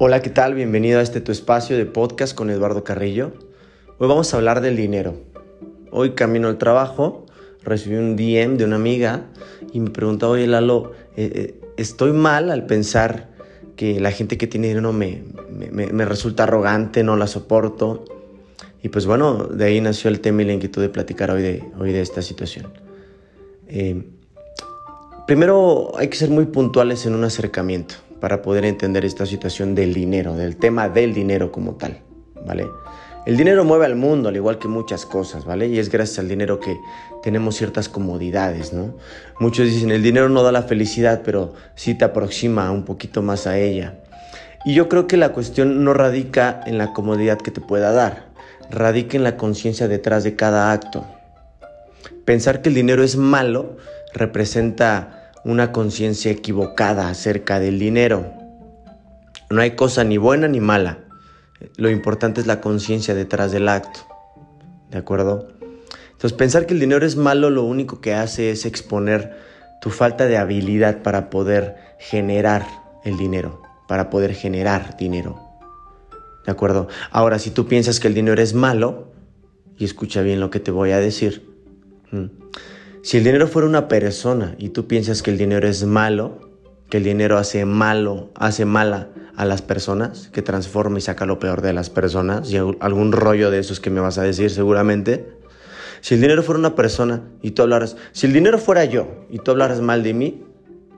Hola, ¿qué tal? Bienvenido a este tu espacio de podcast con Eduardo Carrillo. Hoy vamos a hablar del dinero. Hoy camino al trabajo, recibí un DM de una amiga y me preguntaba, oye Lalo, eh, eh, estoy mal al pensar que la gente que tiene dinero me, me, resulta arrogante, no la soporto. Y pues bueno, de ahí nació el tema y la inquietud de platicar hoy de, hoy de esta situación. Eh, primero hay que ser muy puntuales en un acercamiento para poder entender esta situación del dinero, del tema del dinero como tal, ¿vale? El dinero mueve al mundo, al igual que muchas cosas, ¿vale? Y es gracias al dinero que tenemos ciertas comodidades, ¿no? Muchos dicen, el dinero no da la felicidad, pero sí te aproxima un poquito más a ella. Y yo creo que la cuestión no radica en la comodidad que te pueda dar, radica en la conciencia detrás de cada acto. Pensar que el dinero es malo representa una conciencia equivocada acerca del dinero. No hay cosa ni buena ni mala. Lo importante es la conciencia detrás del acto. ¿De acuerdo? Entonces pensar que el dinero es malo lo único que hace es exponer tu falta de habilidad para poder generar el dinero, para poder generar dinero. ¿De acuerdo? Ahora, si tú piensas que el dinero es malo, y escucha bien lo que te voy a decir, si el dinero fuera una persona y tú piensas que el dinero es malo, que el dinero hace malo, hace mala a las personas, que transforma y saca lo peor de las personas, y algún rollo de esos que me vas a decir seguramente. Si el dinero fuera una persona y tú hablaras, si el dinero fuera yo y tú hablaras mal de mí,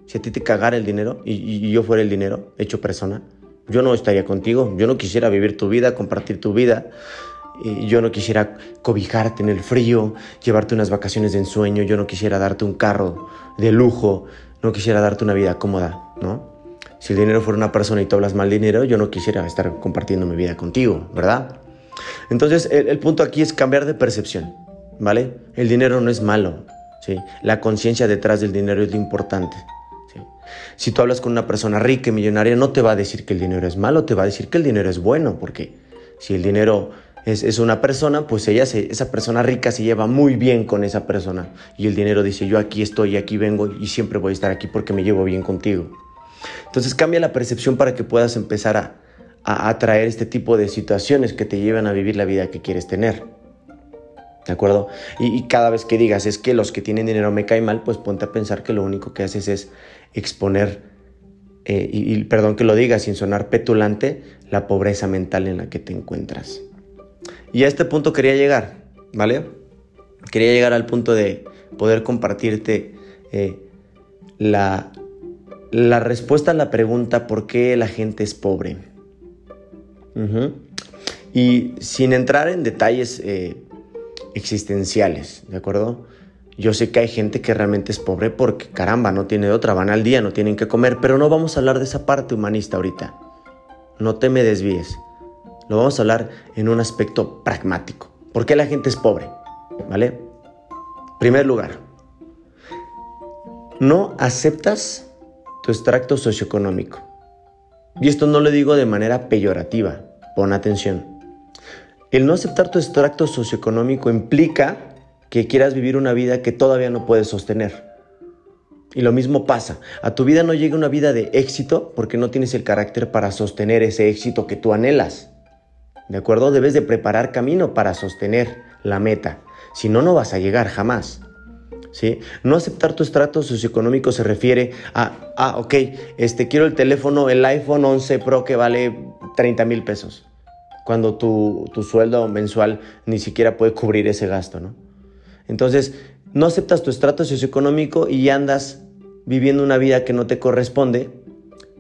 si a ti te cagara el dinero y, y yo fuera el dinero hecho persona, yo no estaría contigo, yo no quisiera vivir tu vida, compartir tu vida, yo no quisiera cobijarte en el frío, llevarte unas vacaciones de ensueño, yo no quisiera darte un carro de lujo, no quisiera darte una vida cómoda, ¿no? Si el dinero fuera una persona y tú hablas mal dinero, yo no quisiera estar compartiendo mi vida contigo, ¿verdad? Entonces, el, punto aquí es cambiar de percepción, ¿vale? El dinero no es malo, ¿sí? La conciencia detrás del dinero es lo importante. Si tú hablas con una persona rica y millonaria, no te va a decir que el dinero es malo, te va a decir que el dinero es bueno, porque si el dinero es, una persona, pues ella esa persona rica se lleva muy bien con esa persona. Y el dinero dice, yo aquí estoy, aquí vengo y siempre voy a estar aquí porque me llevo bien contigo. Entonces cambia la percepción para que puedas empezar a, atraer este tipo de situaciones que te llevan a vivir la vida que quieres tener. ¿De acuerdo? Y, cada vez que digas es que los que tienen dinero me caen mal, pues ponte a pensar que lo único que haces es exponer, eh, y perdón que lo diga sin sonar petulante, la pobreza mental en la que te encuentras. Y a este punto quería llegar, ¿vale? Quería llegar al punto de poder compartirte eh, la, la, respuesta a la pregunta ¿por qué la gente es pobre? Y sin entrar en detalles eh, existenciales, ¿de acuerdo? Yo sé que hay gente que realmente es pobre porque, caramba, no tiene otra, van al día, no tienen que comer, pero no vamos a hablar de esa parte humanista ahorita. No te me desvíes. Lo vamos a hablar en un aspecto pragmático. ¿Por qué la gente es pobre? ¿Vale? Primer lugar, no aceptas tu extracto socioeconómico. Y esto no lo digo de manera peyorativa, pon atención. El no aceptar tu extracto socioeconómico implica que quieras vivir una vida que todavía no puedes sostener. Y lo mismo pasa, a tu vida no llega una vida de éxito porque no tienes el carácter para sostener ese éxito que tú anhelas. ¿De acuerdo? Debes de preparar camino para sostener la meta. Si no, no vas a llegar jamás. ¿Sí? No aceptar tu estrato socioeconómico se refiere a, ah, ok, este, quiero el teléfono, el iPhone 11 Pro que vale 30 mil pesos, cuando tu, tu, sueldo mensual ni siquiera puede cubrir ese gasto, ¿no? Entonces, no aceptas tu estrato socioeconómico y andas viviendo una vida que no te corresponde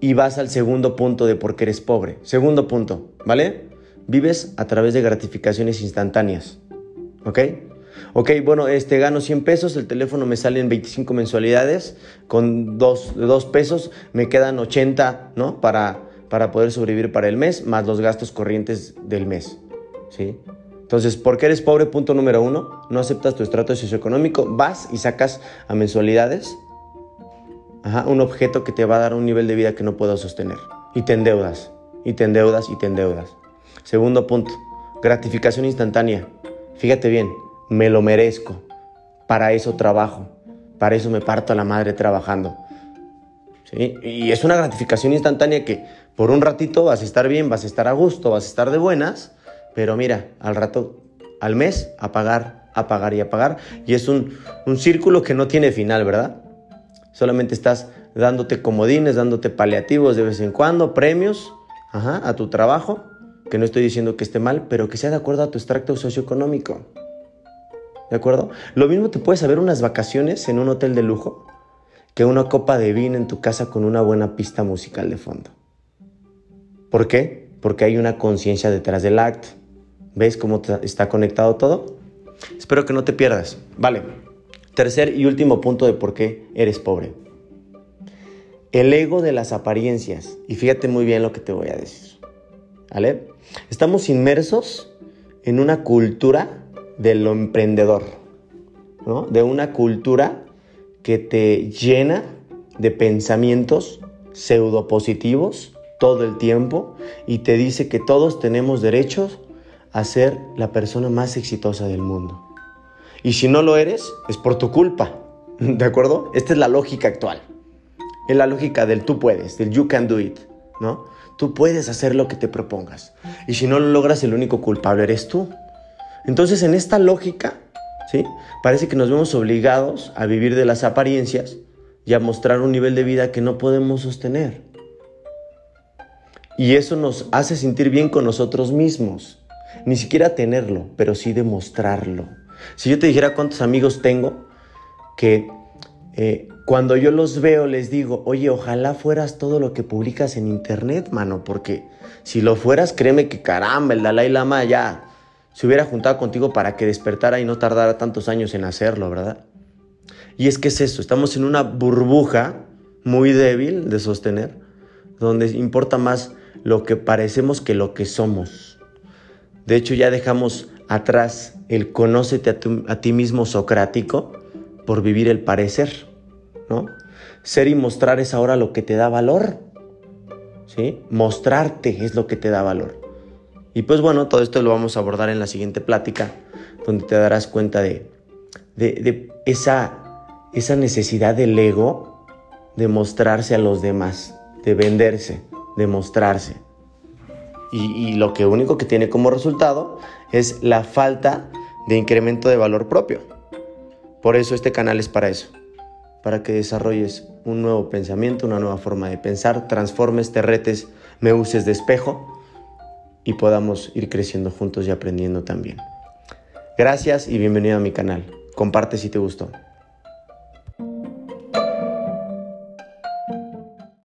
y vas al segundo punto de por qué eres pobre. Segundo punto, ¿vale? Vives a través de gratificaciones instantáneas. ¿Ok? Ok, bueno, este, gano 100 pesos, el teléfono me sale en 25 mensualidades, con 2, pesos me quedan 80, ¿no? Para, para poder sobrevivir para el mes, más los gastos corrientes del mes, ¿sí? Entonces, ¿por qué eres pobre? Punto número uno, no aceptas tu estrato socioeconómico, vas y sacas a mensualidades un objeto que te va a dar un nivel de vida que no puedo sostener. Y te endeudas, y te endeudas, y te endeudas. Segundo punto, gratificación instantánea. Fíjate bien, me lo merezco. Para eso trabajo. Para eso me parto a la madre trabajando. ¿sí? Y es una gratificación instantánea que por un ratito vas a estar bien, vas a estar a gusto, vas a estar de buenas, pero mira, al rato, al mes, a pagar, a pagar y a pagar. Y es un, un círculo que no tiene final, ¿verdad? Solamente estás dándote comodines, dándote paliativos de vez en cuando, premios a tu trabajo, que no estoy diciendo que esté mal, pero que sea de acuerdo a tu extracto socioeconómico. ¿De acuerdo? Lo mismo te puedes saber unas vacaciones en un hotel de lujo que una copa de vino en tu casa con una buena pista musical de fondo. ¿Por qué? Porque hay una conciencia detrás del acto. ¿Ves cómo está conectado todo? Espero que no te pierdas. Vale. Tercer y último punto de por qué eres pobre. El ego de las apariencias. Y fíjate muy bien lo que te voy a decir. ¿Vale? Estamos inmersos en una cultura de lo emprendedor, ¿no? De una cultura que te llena de pensamientos pseudopositivos todo el tiempo y te dice que todos tenemos derechos a ser la persona más exitosa del mundo. Y si no lo eres, es por tu culpa. ¿De acuerdo? Esta es la lógica actual. Es la lógica del tú puedes, del you can do it, ¿no? Tú puedes hacer lo que te propongas. Y si no lo logras, el único culpable eres tú. Entonces, en esta lógica, ¿sí? Parece que nos vemos obligados a vivir de las apariencias y a mostrar un nivel de vida que no podemos sostener. Y eso nos hace sentir bien con nosotros mismos. Ni siquiera tenerlo, pero sí demostrarlo. Si yo te dijera cuántos amigos tengo que eh, cuando yo los veo les digo, oye, ojalá fueras todo lo que publicas en internet, mano, porque si lo fueras, créeme que caramba, el Dalai Lama ya se hubiera juntado contigo para que despertara y no tardara tantos años en hacerlo, ¿verdad? Y es que es eso, estamos en una burbuja muy débil de sostener, donde importa más lo que parecemos que lo que somos. De hecho, ya dejamos atrás el conócete a, ti mismo socrático por vivir el parecer, Ser y mostrar es ahora lo que te da valor, ¿sí? Mostrarte es lo que te da valor. Y pues bueno, todo esto lo vamos a abordar en la siguiente plática, donde te darás cuenta de, esa, necesidad del ego de mostrarse a los demás, de venderse, de mostrarse. Y, lo único que tiene como resultado es la falta de incremento de valor propio. Por eso este canal es para eso, para que desarrolles un nuevo pensamiento, una nueva forma de pensar, transformes, te retes, me uses de espejo y podamos ir creciendo juntos y aprendiendo también. Gracias y bienvenido a mi canal. Comparte si te gustó.